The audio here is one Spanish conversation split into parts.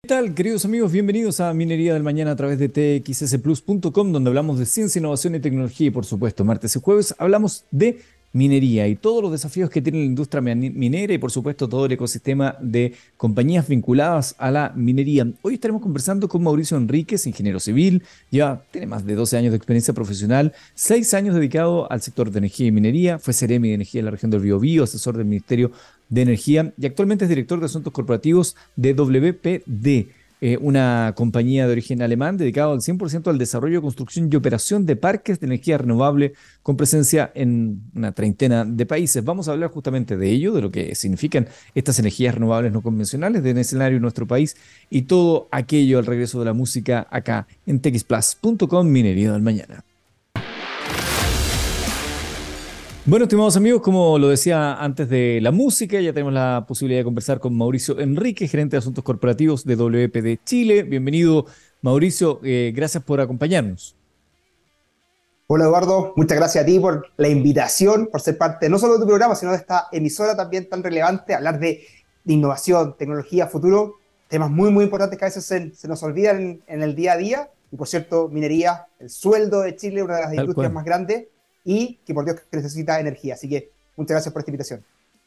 ¿Qué tal, queridos amigos? Bienvenidos a Minería del Mañana a través de txsplus.com, donde hablamos de ciencia, innovación y tecnología y, por supuesto, martes y jueves hablamos de minería y todos los desafíos que tiene la industria minera y por supuesto todo el ecosistema de compañías vinculadas a la minería. Hoy estaremos conversando con Mauricio Enríquez, ingeniero civil, ya tiene más de 12 años de experiencia profesional, 6 años dedicado al sector de energía y minería, fue Ceremi de Energía en la región del Biobío, asesor del Ministerio de Energía y actualmente es director de asuntos corporativos de WPD. Eh, una compañía de origen alemán dedicada al 100% al desarrollo, construcción y operación de parques de energía renovable con presencia en una treintena de países. Vamos a hablar justamente de ello, de lo que significan estas energías renovables no convencionales en el escenario de nuestro país y todo aquello al regreso de la música acá en texplus.com Minería del Mañana. Bueno, estimados amigos, como lo decía antes de la música, ya tenemos la posibilidad de conversar con Mauricio Enrique, gerente de Asuntos Corporativos de WPD Chile. Bienvenido, Mauricio. Eh, gracias por acompañarnos. Hola Eduardo, muchas gracias a ti por la invitación, por ser parte no solo de tu programa, sino de esta emisora también tan relevante, hablar de, innovación, tecnología, futuro, temas muy, muy importantes que a veces se, nos olvidan en, el día a día. Y por cierto, minería, el sueldo de Chile, una de las industrias más grandes, y que por Dios que necesita energía. Así que muchas gracias por esta invitación.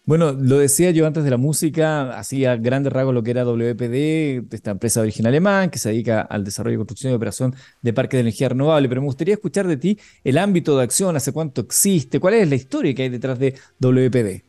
Bueno, lo decía yo antes de la música, hacía grandes rasgos lo que era WPD, esta empresa de origen alemán que se dedica al desarrollo, construcción y operación de parques de energía renovable, pero me gustaría escuchar de ti el ámbito de acción, hace cuánto existe, cuál es la historia que hay detrás de WPD.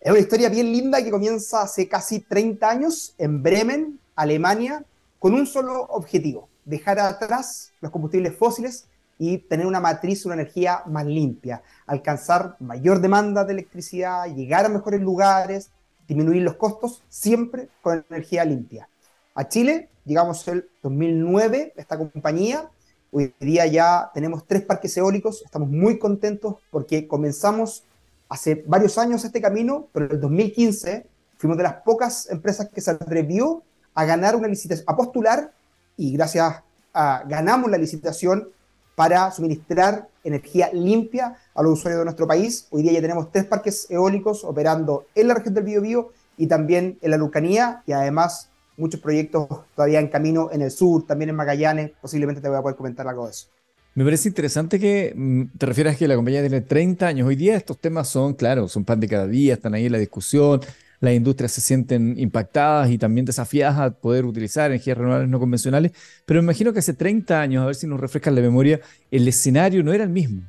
Es una historia bien linda que comienza hace casi 30 años en Bremen, Alemania, con un solo objetivo, dejar atrás los combustibles fósiles y tener una matriz, una energía más limpia, alcanzar mayor demanda de electricidad, llegar a mejores lugares, disminuir los costos, siempre con energía limpia. A Chile llegamos el 2009, esta compañía, hoy día ya tenemos tres parques eólicos, estamos muy contentos porque comenzamos hace varios años este camino, pero en el 2015 fuimos de las pocas empresas que se atrevió a ganar una licitación, a postular y gracias a ganamos la licitación para suministrar energía limpia a los usuarios de nuestro país. Hoy día ya tenemos tres parques eólicos operando en la región del Biobío y también en la Lucanía y además muchos proyectos todavía en camino en el sur, también en Magallanes. Posiblemente te voy a poder comentar algo de eso. Me parece interesante que mm, te refieras que la compañía tiene 30 años. Hoy día estos temas son, claro, son pan de cada día, están ahí en la discusión las industrias se sienten impactadas y también desafiadas a poder utilizar energías renovables no convencionales, pero me imagino que hace 30 años, a ver si nos refrescan la memoria, el escenario no era el mismo.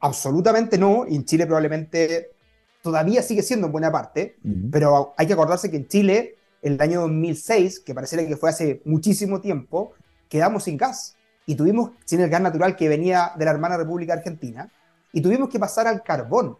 Absolutamente no, y en Chile probablemente todavía sigue siendo en buena parte, pero hay que acordarse que en Chile, en el año 2006, que pareciera que fue hace muchísimo tiempo, quedamos sin gas y tuvimos sin el gas natural que venía de la hermana República Argentina y tuvimos que pasar al carbón.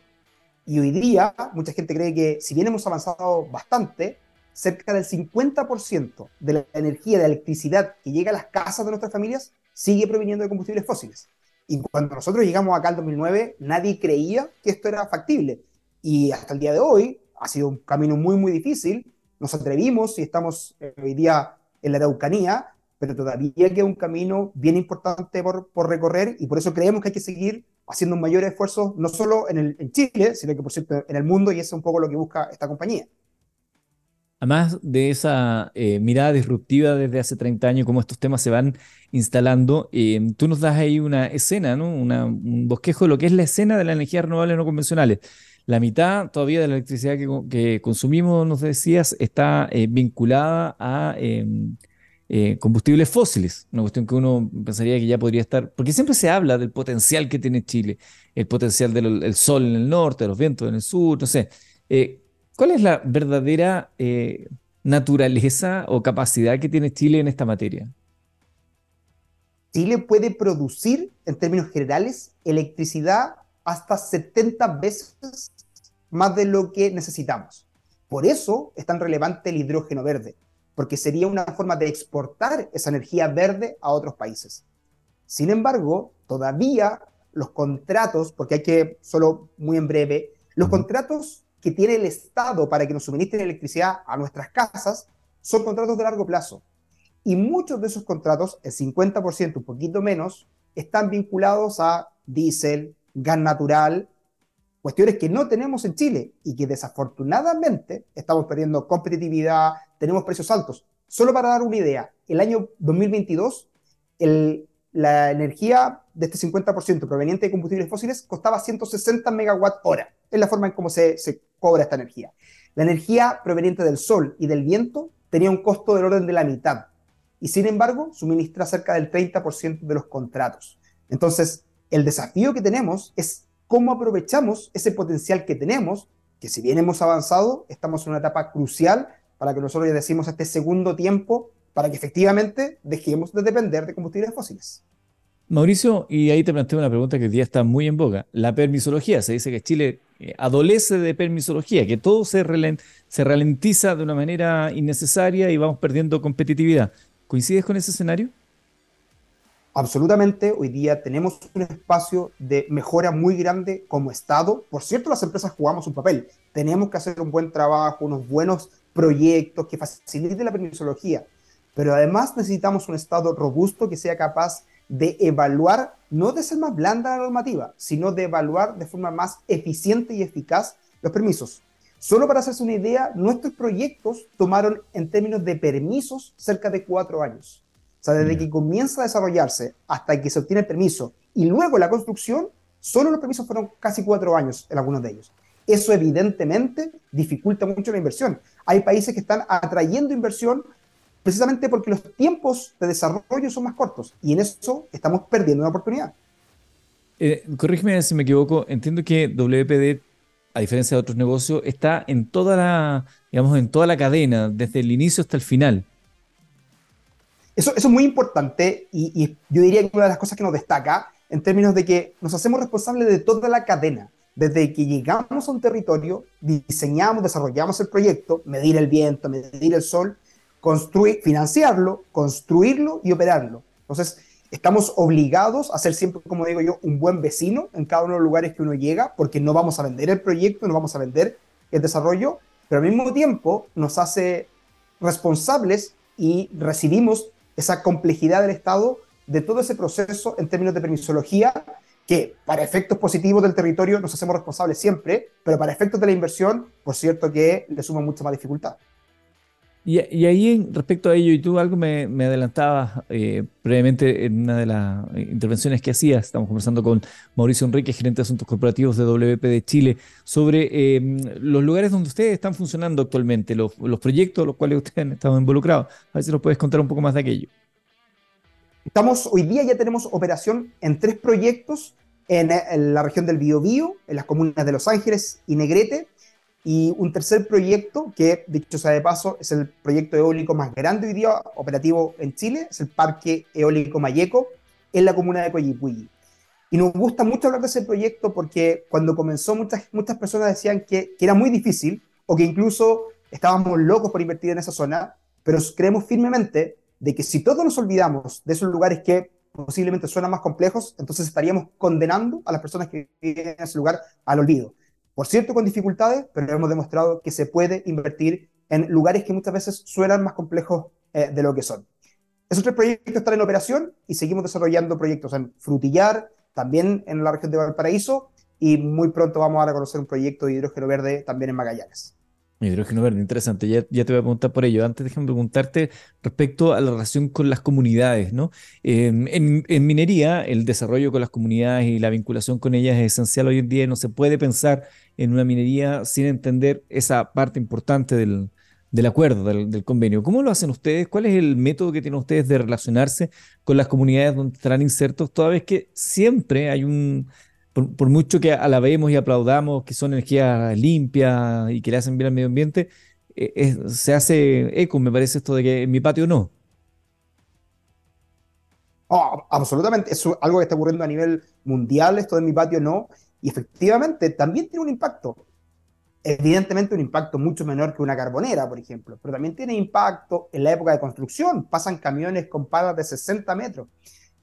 Y hoy día mucha gente cree que si bien hemos avanzado bastante, cerca del 50% de la energía, de la electricidad que llega a las casas de nuestras familias sigue proviniendo de combustibles fósiles. Y cuando nosotros llegamos acá en 2009, nadie creía que esto era factible. Y hasta el día de hoy ha sido un camino muy, muy difícil. Nos atrevimos y estamos eh, hoy día en la Araucanía, pero todavía queda un camino bien importante por, por recorrer y por eso creemos que hay que seguir haciendo un mayor esfuerzo, no solo en, Chile, sino que por cierto en el mundo, y eso es un poco lo que busca esta compañía. Además de esa eh, mirada disruptiva desde hace 30 años, cómo estos temas se van instalando, eh, tú nos das ahí una escena, ¿no? un bosquejo de lo que es la escena de las energías renovables no convencionales. La mitad todavía de la electricidad que, consumimos, nos decías, está eh, vinculada a em, eh, combustibles fósiles, una cuestión que uno pensaría que ya podría estar, porque siempre se habla del potencial que tiene Chile, el potencial del sol en el norte, los vientos en el sur, no sé. Eh, ¿Cuál es la verdadera eh, naturaleza o capacidad que tiene Chile en esta materia? Chile puede producir, en términos generales, electricidad hasta 70 veces más de lo que necesitamos. Por eso es tan relevante el hidrógeno verde porque sería una forma de exportar esa energía verde a otros países. Sin embargo, todavía los contratos, porque hay que, solo muy en breve, los contratos que tiene el Estado para que nos suministren electricidad a nuestras casas son contratos de largo plazo. Y muchos de esos contratos, el 50%, un poquito menos, están vinculados a diésel, gas natural, cuestiones que no tenemos en Chile y que desafortunadamente estamos perdiendo competitividad, tenemos precios altos. Solo para dar una idea, el año 2022, el, la energía de este 50% proveniente de combustibles fósiles costaba 160 megawatt hora. Es la forma en cómo se, se cobra esta energía. La energía proveniente del sol y del viento tenía un costo del orden de la mitad y sin embargo suministra cerca del 30% de los contratos. Entonces, el desafío que tenemos es cómo aprovechamos ese potencial que tenemos, que si bien hemos avanzado, estamos en una etapa crucial para que nosotros ya decimos este segundo tiempo para que efectivamente dejemos de depender de combustibles fósiles. Mauricio, y ahí te planteo una pregunta que hoy día está muy en boga. La permisología. Se dice que Chile eh, adolece de permisología, que todo se, se ralentiza de una manera innecesaria y vamos perdiendo competitividad. ¿Coincides con ese escenario? Absolutamente, hoy día tenemos un espacio de mejora muy grande como Estado. Por cierto, las empresas jugamos un papel. Tenemos que hacer un buen trabajo, unos buenos proyectos que faciliten la permisología. Pero además necesitamos un Estado robusto que sea capaz de evaluar, no de ser más blanda la normativa, sino de evaluar de forma más eficiente y eficaz los permisos. Solo para hacerse una idea, nuestros proyectos tomaron en términos de permisos cerca de cuatro años. O sea, desde que comienza a desarrollarse hasta que se obtiene el permiso y luego la construcción, solo los permisos fueron casi cuatro años en algunos de ellos. Eso evidentemente dificulta mucho la inversión. Hay países que están atrayendo inversión precisamente porque los tiempos de desarrollo son más cortos y en eso estamos perdiendo una oportunidad. Eh, corrígeme si me equivoco, entiendo que WPD, a diferencia de otros negocios, está en toda la, digamos, en toda la cadena, desde el inicio hasta el final. Eso, es muy importante y, yo diría que una de las cosas que nos destaca en términos de que nos hacemos responsables de toda la cadena. Desde que llegamos a un territorio, diseñamos, desarrollamos el proyecto, medir el viento, medir el sol, construir, financiarlo, construirlo y operarlo. Entonces, estamos obligados a ser siempre, como digo yo, un buen vecino en cada uno de los lugares que uno llega, porque no vamos a vender el proyecto, no vamos a vender el desarrollo, pero al mismo tiempo nos hace responsables y recibimos esa complejidad del Estado de todo ese proceso en términos de permisología, que para efectos positivos del territorio nos hacemos responsables siempre, pero para efectos de la inversión, por cierto que le suma mucha más dificultad. Y, ahí, respecto a ello, y tú algo me, adelantabas eh, previamente en una de las intervenciones que hacías, estamos conversando con Mauricio Enrique, gerente de asuntos corporativos de WP de Chile, sobre em, los lugares donde ustedes están funcionando actualmente, los, los proyectos en los cuales ustedes han estado involucrados. A ver si nos puedes contar un poco más de aquello. Estamos, hoy día ya tenemos operación en tres proyectos en, en la región del Biobío, en las comunas de Los Ángeles y Negrete, y un tercer proyecto, que dicho sea de paso, es el proyecto eólico más grande hoy día operativo en Chile, es el Parque Eólico Mayeco, en la comuna de Coyipulli. Y nos gusta mucho hablar de ese proyecto porque cuando comenzó muchas, muchas personas decían que, que era muy difícil o que incluso estábamos locos por invertir en esa zona, pero creemos firmemente de que si todos nos olvidamos de esos lugares que posiblemente suenan más complejos, entonces estaríamos condenando a las personas que viven en ese lugar al olvido. Por cierto, con dificultades, pero hemos demostrado que se puede invertir en lugares que muchas veces suenan más complejos eh, de lo que son. Esos tres proyectos están en operación y seguimos desarrollando proyectos en Frutillar, también en la región de Valparaíso, y muy pronto vamos a conocer un proyecto de hidrógeno verde también en Magallanes. Hidrógeno verde, interesante. Ya, ya, te voy a preguntar por ello. Antes déjame preguntarte respecto a la relación con las comunidades, ¿no? en, en, minería, el desarrollo con las comunidades y la vinculación con ellas es esencial hoy en día. No se puede pensar en una minería sin entender esa parte importante del, del acuerdo, del, convenio. ¿Cómo lo hacen ustedes? ¿Cuál es el método que tienen ustedes de relacionarse con las comunidades donde estarán insertos? Toda vez que siempre hay un, por, mucho que alabemos y aplaudamos que son energías limpias y que le hacen bien al medio ambiente, eh, se hace eco, me parece esto de que en mi patio no. Oh, absolutamente, es algo que está ocurriendo a nivel mundial, esto de mi patio no, y efectivamente también tiene un impacto. Evidentemente un impacto mucho menor que una carbonera, por ejemplo, pero también tiene impacto en la época de construcción. Pasan camiones con palas de 60 metros.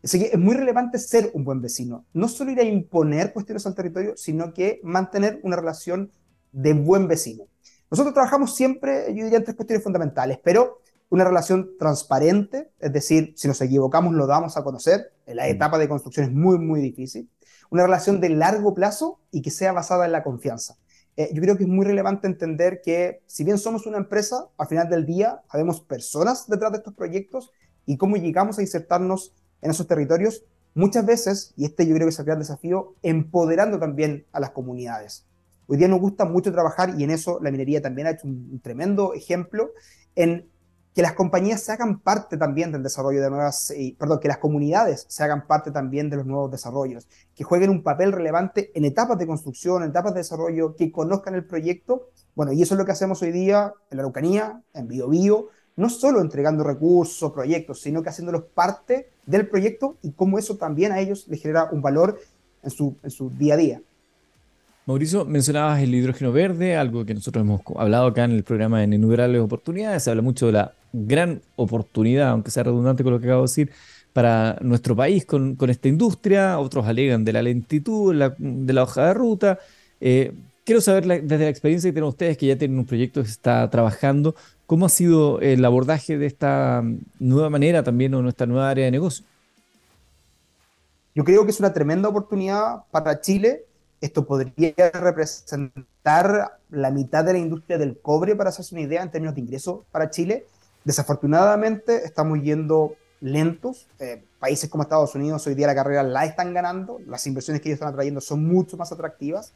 Así que es muy relevante ser un buen vecino. No solo ir a imponer cuestiones al territorio, sino que mantener una relación de buen vecino. Nosotros trabajamos siempre, yo diría, en tres cuestiones fundamentales, pero una relación transparente, es decir, si nos equivocamos lo damos a conocer, en la mm. etapa de construcción es muy, muy difícil una relación de largo plazo y que sea basada en la confianza. Eh, yo creo que es muy relevante entender que si bien somos una empresa, al final del día habemos personas detrás de estos proyectos y cómo llegamos a insertarnos en esos territorios, muchas veces, y este yo creo que es el gran desafío, empoderando también a las comunidades. Hoy día nos gusta mucho trabajar y en eso la minería también ha hecho un tremendo ejemplo en que las compañías se hagan parte también del desarrollo de nuevas, eh, perdón, que las comunidades se hagan parte también de los nuevos desarrollos, que jueguen un papel relevante en etapas de construcción, en etapas de desarrollo, que conozcan el proyecto. Bueno, y eso es lo que hacemos hoy día en la Araucanía, en BioBio, no solo entregando recursos, proyectos, sino que haciéndolos parte del proyecto y cómo eso también a ellos les genera un valor en su, en su día a día. Mauricio, mencionabas el hidrógeno verde, algo que nosotros hemos hablado acá en el programa en innumerables oportunidades. Se habla mucho de la gran oportunidad, aunque sea redundante con lo que acabo de decir, para nuestro país con, esta industria. Otros alegan de la lentitud, de la hoja de ruta. Eh, quiero saber desde la experiencia que tienen ustedes, que ya tienen un proyecto que se está trabajando, ¿cómo ha sido el abordaje de esta nueva manera también o nuestra nueva área de negocio? Yo creo que es una tremenda oportunidad para Chile esto podría representar la mitad de la industria del cobre, para hacerse una idea, en términos de ingresos para Chile. Desafortunadamente, estamos yendo lentos. Eh, países como Estados Unidos hoy día la carrera la están ganando. Las inversiones que ellos están atrayendo son mucho más atractivas.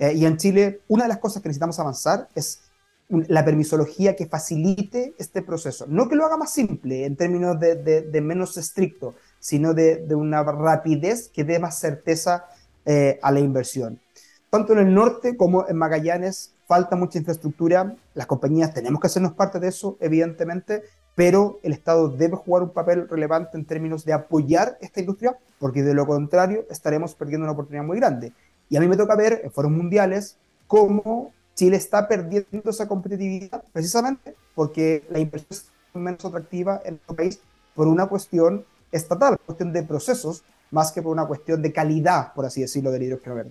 Eh, y en Chile, una de las cosas que necesitamos avanzar es la permisología que facilite este proceso. No que lo haga más simple en términos de, menos estricto, sino de, una rapidez que dé más certeza eh, a la inversión. Tanto en el norte como en Magallanes falta mucha infraestructura, las compañías tenemos que hacernos parte de eso, evidentemente, pero el Estado debe jugar un papel relevante en términos de apoyar esta industria, porque de lo contrario estaremos perdiendo una oportunidad muy grande. Y a mí me toca ver en foros mundiales cómo Chile está perdiendo esa competitividad, precisamente porque la inversión es menos atractiva en el país por una cuestión estatal, cuestión de procesos más que por una cuestión de calidad, por así decirlo, del hidrógeno verde.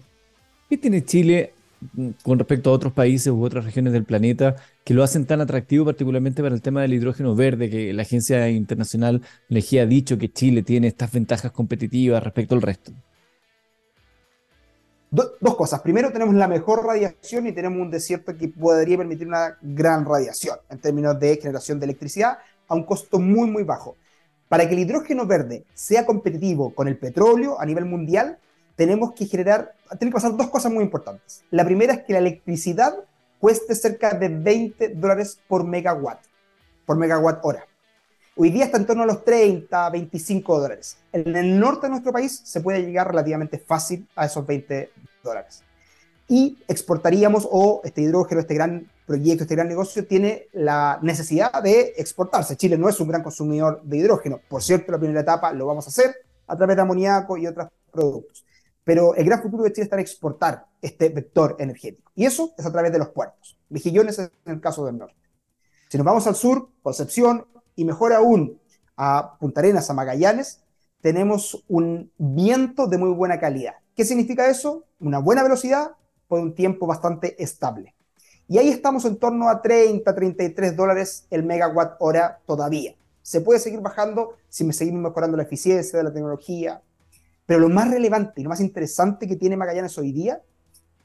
¿Qué tiene Chile mm, con respecto a otros países u otras regiones del planeta que lo hacen tan atractivo, particularmente para el tema del hidrógeno verde, que la Agencia Internacional Energía ha dicho que Chile tiene estas ventajas competitivas respecto al resto? Dos cosas. Primero, tenemos la mejor radiación y tenemos un desierto que podría permitir una gran radiación en términos de generación de electricidad a un costo muy, muy bajo. Para que el hidrógeno verde sea competitivo con el petróleo a nivel mundial, tenemos que generar, tienen que pasar dos cosas muy importantes. La primera es que la electricidad cueste cerca de 20 dólares por megawatt, por megawatt hora. Hoy día está en torno a los 30, 25 dólares. En el norte de nuestro país se puede llegar relativamente fácil a esos 20 dólares. Y exportaríamos, o este hidrógeno, este gran proyecto, este gran negocio, tiene la necesidad de exportarse. Chile no es un gran consumidor de hidrógeno. Por cierto, la primera etapa lo vamos a hacer a través de amoníaco y otros productos. Pero el gran futuro de Chile está en exportar este vector energético. Y eso es a través de los puertos. Mejillones en el caso del norte. Si nos vamos al sur, Concepción, y mejor aún a Punta Arenas, a Magallanes, tenemos un viento de muy buena calidad. ¿Qué significa eso? Una buena velocidad por un tiempo bastante estable. Y ahí estamos en torno a 30, 33 dólares el megawatt hora todavía. Se puede seguir bajando si me seguimos mejorando la eficiencia de la tecnología. Pero lo más relevante y lo más interesante que tiene Magallanes hoy día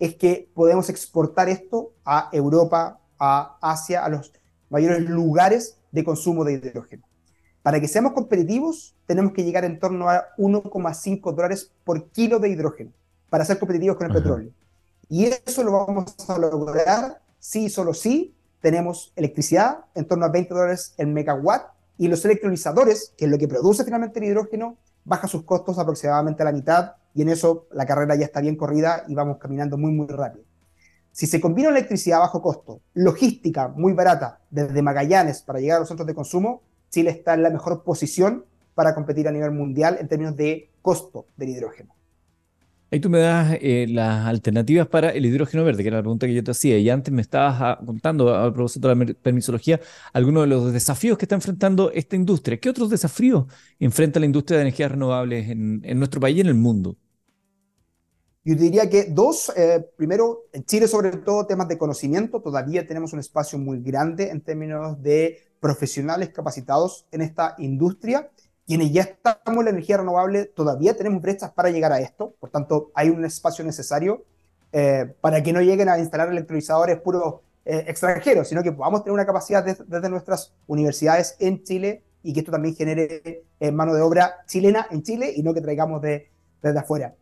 es que podemos exportar esto a Europa, a Asia, a los mayores lugares de consumo de hidrógeno. Para que seamos competitivos, tenemos que llegar en torno a 1,5 dólares por kilo de hidrógeno para ser competitivos con el petróleo. Y eso lo vamos a lograr sí, solo sí, tenemos electricidad en torno a 20 dólares el megawatt y los electrolizadores, que es lo que produce finalmente el hidrógeno, baja sus costos aproximadamente a la mitad y en eso la carrera ya está bien corrida y vamos caminando muy, muy rápido. Si se combina electricidad a bajo costo, logística muy barata desde Magallanes para llegar a los centros de consumo, Chile está en la mejor posición para competir a nivel mundial en términos de costo del hidrógeno. Ahí tú me das eh, las alternativas para el hidrógeno verde, que era la pregunta que yo te hacía. Y antes me estabas ah, contando, a propósito de la permisología, algunos de los desafíos que está enfrentando esta industria. ¿Qué otros desafíos enfrenta la industria de energías renovables en, nuestro país y en el mundo? Yo diría que dos, eh, primero, en Chile sobre todo temas de conocimiento, todavía tenemos un espacio muy grande en términos de profesionales capacitados en esta industria. Quienes ya estamos en la energía renovable todavía tenemos brechas para llegar a esto, por tanto hay un espacio necesario eh, para que no lleguen a instalar electrolizadores puros eh, extranjeros, sino que podamos tener una capacidad desde nuestras universidades en Chile y que esto también genere eh, mano de obra chilena en Chile y no que traigamos de, desde afuera.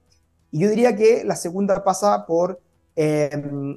Y yo diría que la segunda pasa por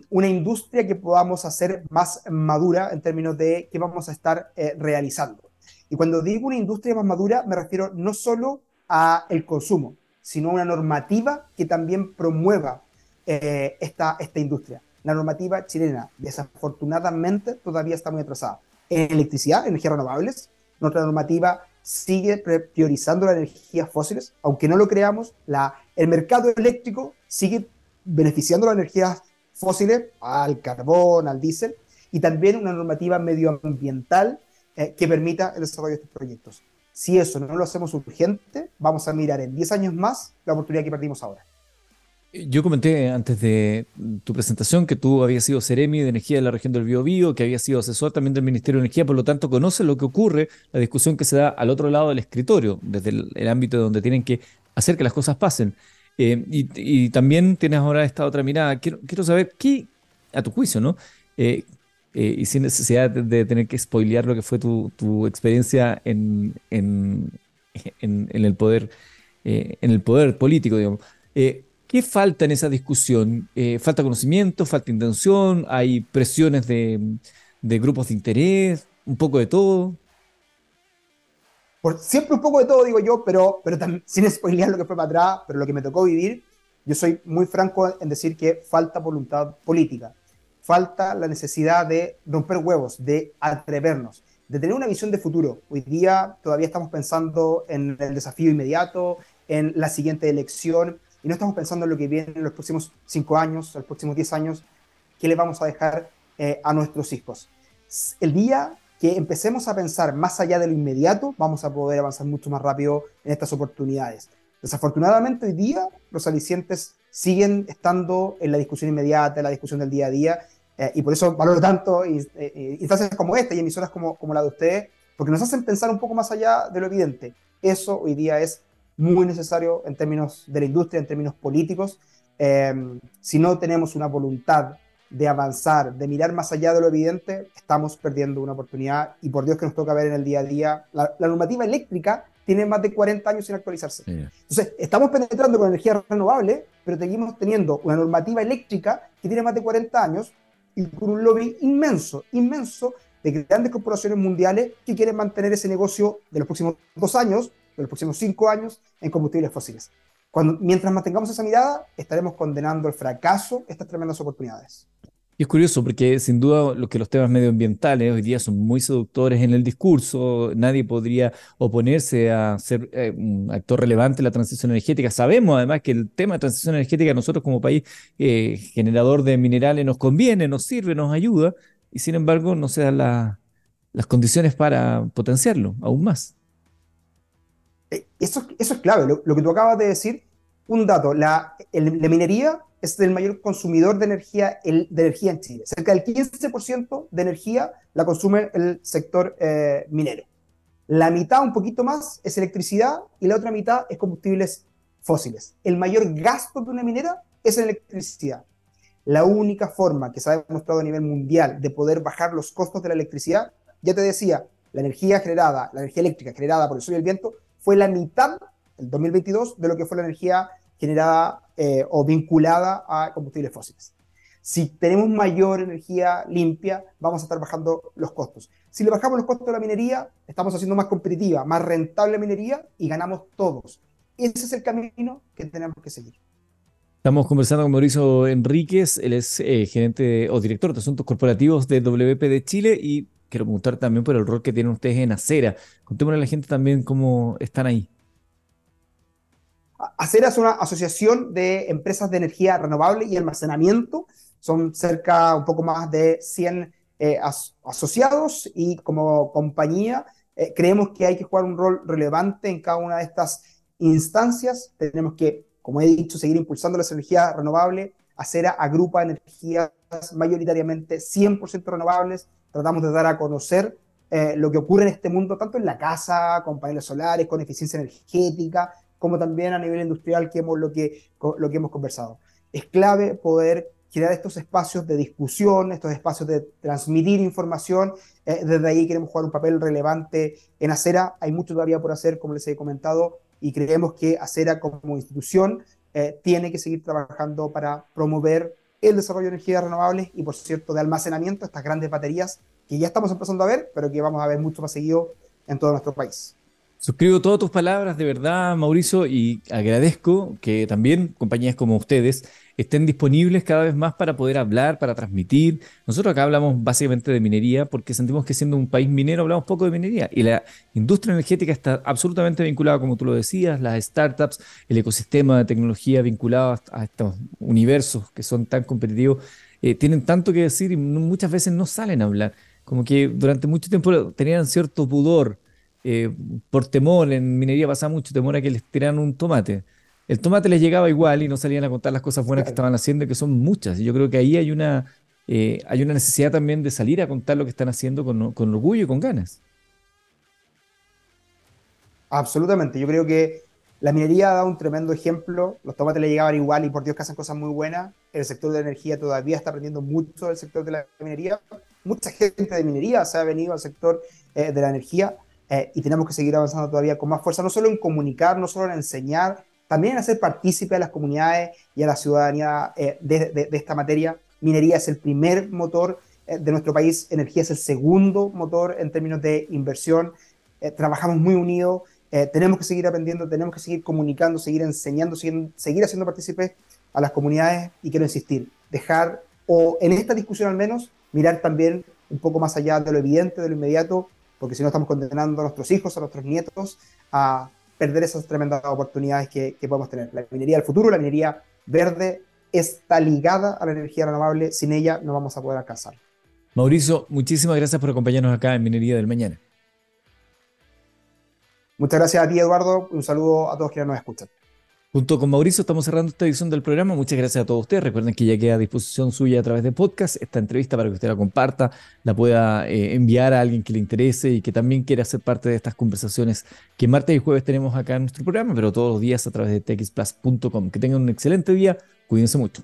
una industria que podamos hacer más madura en términos de qué vamos a estar realizando. Y cuando digo una industria más madura, me refiero no solo a el consumo, sino a una normativa que también promueva eh, esta, esta industria. La normativa chilena, desafortunadamente, todavía está muy atrasada. En electricidad, energías renovables, nuestra normativa sigue priorizando las energías fósiles, aunque no lo creamos, la, el mercado eléctrico sigue beneficiando las energías fósiles, al carbón, al diésel, y también una normativa medioambiental eh, que permita el desarrollo de estos proyectos. Si eso no lo hacemos urgente, vamos a mirar en 10 años más la oportunidad que perdimos ahora. Yo comenté antes de tu presentación que tú habías sido Ceremi de Energía de la región del Biobío, que habías sido asesor también del Ministerio de Energía, por lo tanto conoces lo que ocurre, la discusión que se da al otro lado del escritorio, desde el, ámbito donde tienen que hacer que las cosas pasen. Eh, y, también tienes ahora esta otra mirada. Quiero, quiero saber qué, a tu juicio, ¿no? Eh, eh, y sin necesidad de, tener que spoilear lo que fue tu, tu experiencia en, en, en, el poder, eh, en el poder político, digamos. Eh, ¿Qué falta en esa discusión? ¿Falta conocimiento? ¿Falta intención? ¿Hay presiones de, de grupos de interés? ¿Un poco de todo? Por, siempre un poco de todo, digo yo, pero, pero sin spoilear lo que fue para atrás, pero lo que me tocó vivir, yo soy muy franco en decir que falta voluntad política falta la necesidad de romper huevos, de atrevernos, de tener una visión de futuro. Hoy día todavía estamos pensando en el desafío inmediato, en la siguiente elección, y no estamos pensando en lo que viene en los próximos cinco años, los próximos diez años, qué le vamos a dejar eh, a nuestros hijos. El día que empecemos a pensar más allá de lo inmediato, vamos a poder avanzar mucho más rápido en estas oportunidades. Desafortunadamente hoy día los alicientes siguen estando en la discusión inmediata, en la discusión del día a día, eh, y por eso valoro tanto eh, eh, instancias como esta y emisoras como, como la de ustedes, porque nos hacen pensar un poco más allá de lo evidente. Eso hoy día es muy necesario en términos de la industria, en términos políticos. Em, si no tenemos una voluntad de avanzar, de mirar más allá de lo evidente, estamos perdiendo una oportunidad y por Dios que nos toca ver en el día a día. La, normativa eléctrica tiene más de 40 años sin actualizarse. Entonces, estamos penetrando con energía renovable, pero seguimos teniendo una normativa eléctrica que tiene más de 40 años y con un lobby inmenso, inmenso de grandes corporaciones mundiales que quieren mantener ese negocio de los próximos dos años, de los próximos cinco años en combustibles fósiles. Cuando, mientras mantengamos esa mirada, estaremos condenando el fracaso estas tremendas oportunidades. Y es curioso porque sin duda lo que los temas medioambientales hoy día son muy seductores en el discurso, nadie podría oponerse a ser eh, un actor relevante en la transición energética. Sabemos además que el tema de transición energética a nosotros como país eh, generador de minerales nos conviene, nos sirve, nos ayuda, y sin embargo no se dan las condiciones para potenciarlo aún más. Eh, eso, eso es clave, lo, que tú acabas de decir. Un dato, la, la minería es el mayor consumidor de energía, de energía en Chile. Cerca del 15% de energía la consume el sector eh, minero. La mitad, un poquito más, es electricidad y la otra mitad es combustibles fósiles. El mayor gasto de una minera es en electricidad. La única forma que se ha demostrado a nivel mundial de poder bajar los costos de la electricidad, ya te decía, la energía generada, la energía eléctrica generada por el sol y el viento, fue la mitad, en 2022, de lo que fue la energía generada eh, o vinculada a combustibles fósiles. Si tenemos mayor energía limpia, vamos a estar bajando los costos. Si le bajamos los costos de la minería, estamos haciendo más competitiva, más rentable la minería y ganamos todos. Ese es el camino que tenemos que seguir. Estamos conversando con Mauricio Enríquez, él es eh, gerente o director de asuntos corporativos de WP de Chile y quiero preguntar también por el rol que tienen ustedes en Acera. Contémosle a la gente también cómo están ahí. Acera es una asociación de empresas de energía renovable y almacenamiento. Son cerca un poco más de 100 eh, asociados y como compañía eh, creemos que hay que jugar un rol relevante en cada una de estas instancias. Tenemos que, como he dicho, seguir impulsando las energías renovables. Acera agrupa energías mayoritariamente 100% renovables. Tratamos de dar a conocer eh, lo que ocurre en este mundo, tanto en la casa, con paneles solares, con eficiencia energética, como también a nivel industrial, que hemos, lo, que, lo que hemos conversado. Es clave poder crear estos espacios de discusión, estos espacios de transmitir información. Eh, desde ahí queremos jugar un papel relevante en Acera. Hay mucho todavía por hacer, como les he comentado, y creemos que Acera como institución eh, tiene que seguir trabajando para promover el desarrollo de energías renovables y, por cierto, de almacenamiento, estas grandes baterías que ya estamos empezando a ver, pero que vamos a ver mucho más seguido en todo nuestro país. Suscribo todas tus palabras, de verdad, Mauricio, y agradezco que también compañías como ustedes estén disponibles cada vez más para poder hablar, para transmitir. Nosotros acá hablamos básicamente de minería porque sentimos que siendo un país minero hablamos poco de minería y la industria energética está absolutamente vinculada, como tú lo decías, las startups, el ecosistema de tecnología vinculado a estos universos que son tan competitivos, eh, tienen tanto que decir y muchas veces no salen a hablar. Como que durante mucho tiempo tenían cierto pudor. Eh, por temor, en minería pasaba mucho temor a que les tiraran un tomate el tomate les llegaba igual y no salían a contar las cosas buenas que estaban haciendo, que son muchas. Y yo creo que ahí hay una, eh, hay una necesidad también de salir a contar lo que están haciendo con, orgullo y con ganas. Absolutamente. Yo creo que la minería da un tremendo ejemplo. Los tomates le llegaban igual y por Dios que hacen cosas muy buenas. El sector de la energía todavía está aprendiendo mucho del sector de la minería. Mucha gente de minería se ha venido al sector eh, de la energía eh, y tenemos que seguir avanzando todavía con más fuerza, no solo en comunicar, no solo en enseñar, también hacer partícipe a las comunidades y a la ciudadanía eh, de, esta materia. Minería es el primer motor eh, de nuestro país, energía es el segundo motor en términos de inversión. Eh, trabajamos muy unidos, tenemos que seguir aprendiendo, tenemos que seguir comunicando, seguir enseñando, seguir, seguir haciendo partícipes a las comunidades y quiero insistir, dejar, o en esta discusión al menos, mirar también un poco más allá de lo evidente, de lo inmediato, porque si no estamos condenando a nuestros hijos, a nuestros nietos a perder esas tremendas oportunidades que, podemos tener. La minería del futuro, la minería verde, está ligada a la energía renovable. Sin ella no vamos a poder alcanzar. Mauricio, muchísimas gracias por acompañarnos acá en Minería del Mañana. Muchas gracias a ti, Eduardo. Un saludo a todos quienes nos escuchan. Junto con Mauricio estamos cerrando esta edición del programa. Muchas gracias a todos ustedes. Recuerden que ya queda a disposición suya a través de podcast esta entrevista para que usted la comparta, la pueda eh, enviar a alguien que le interese y que también quiera ser parte de estas conversaciones que martes y jueves tenemos acá en nuestro programa, pero todos los días a través de txplus.com. Que tengan un excelente día. Cuídense mucho.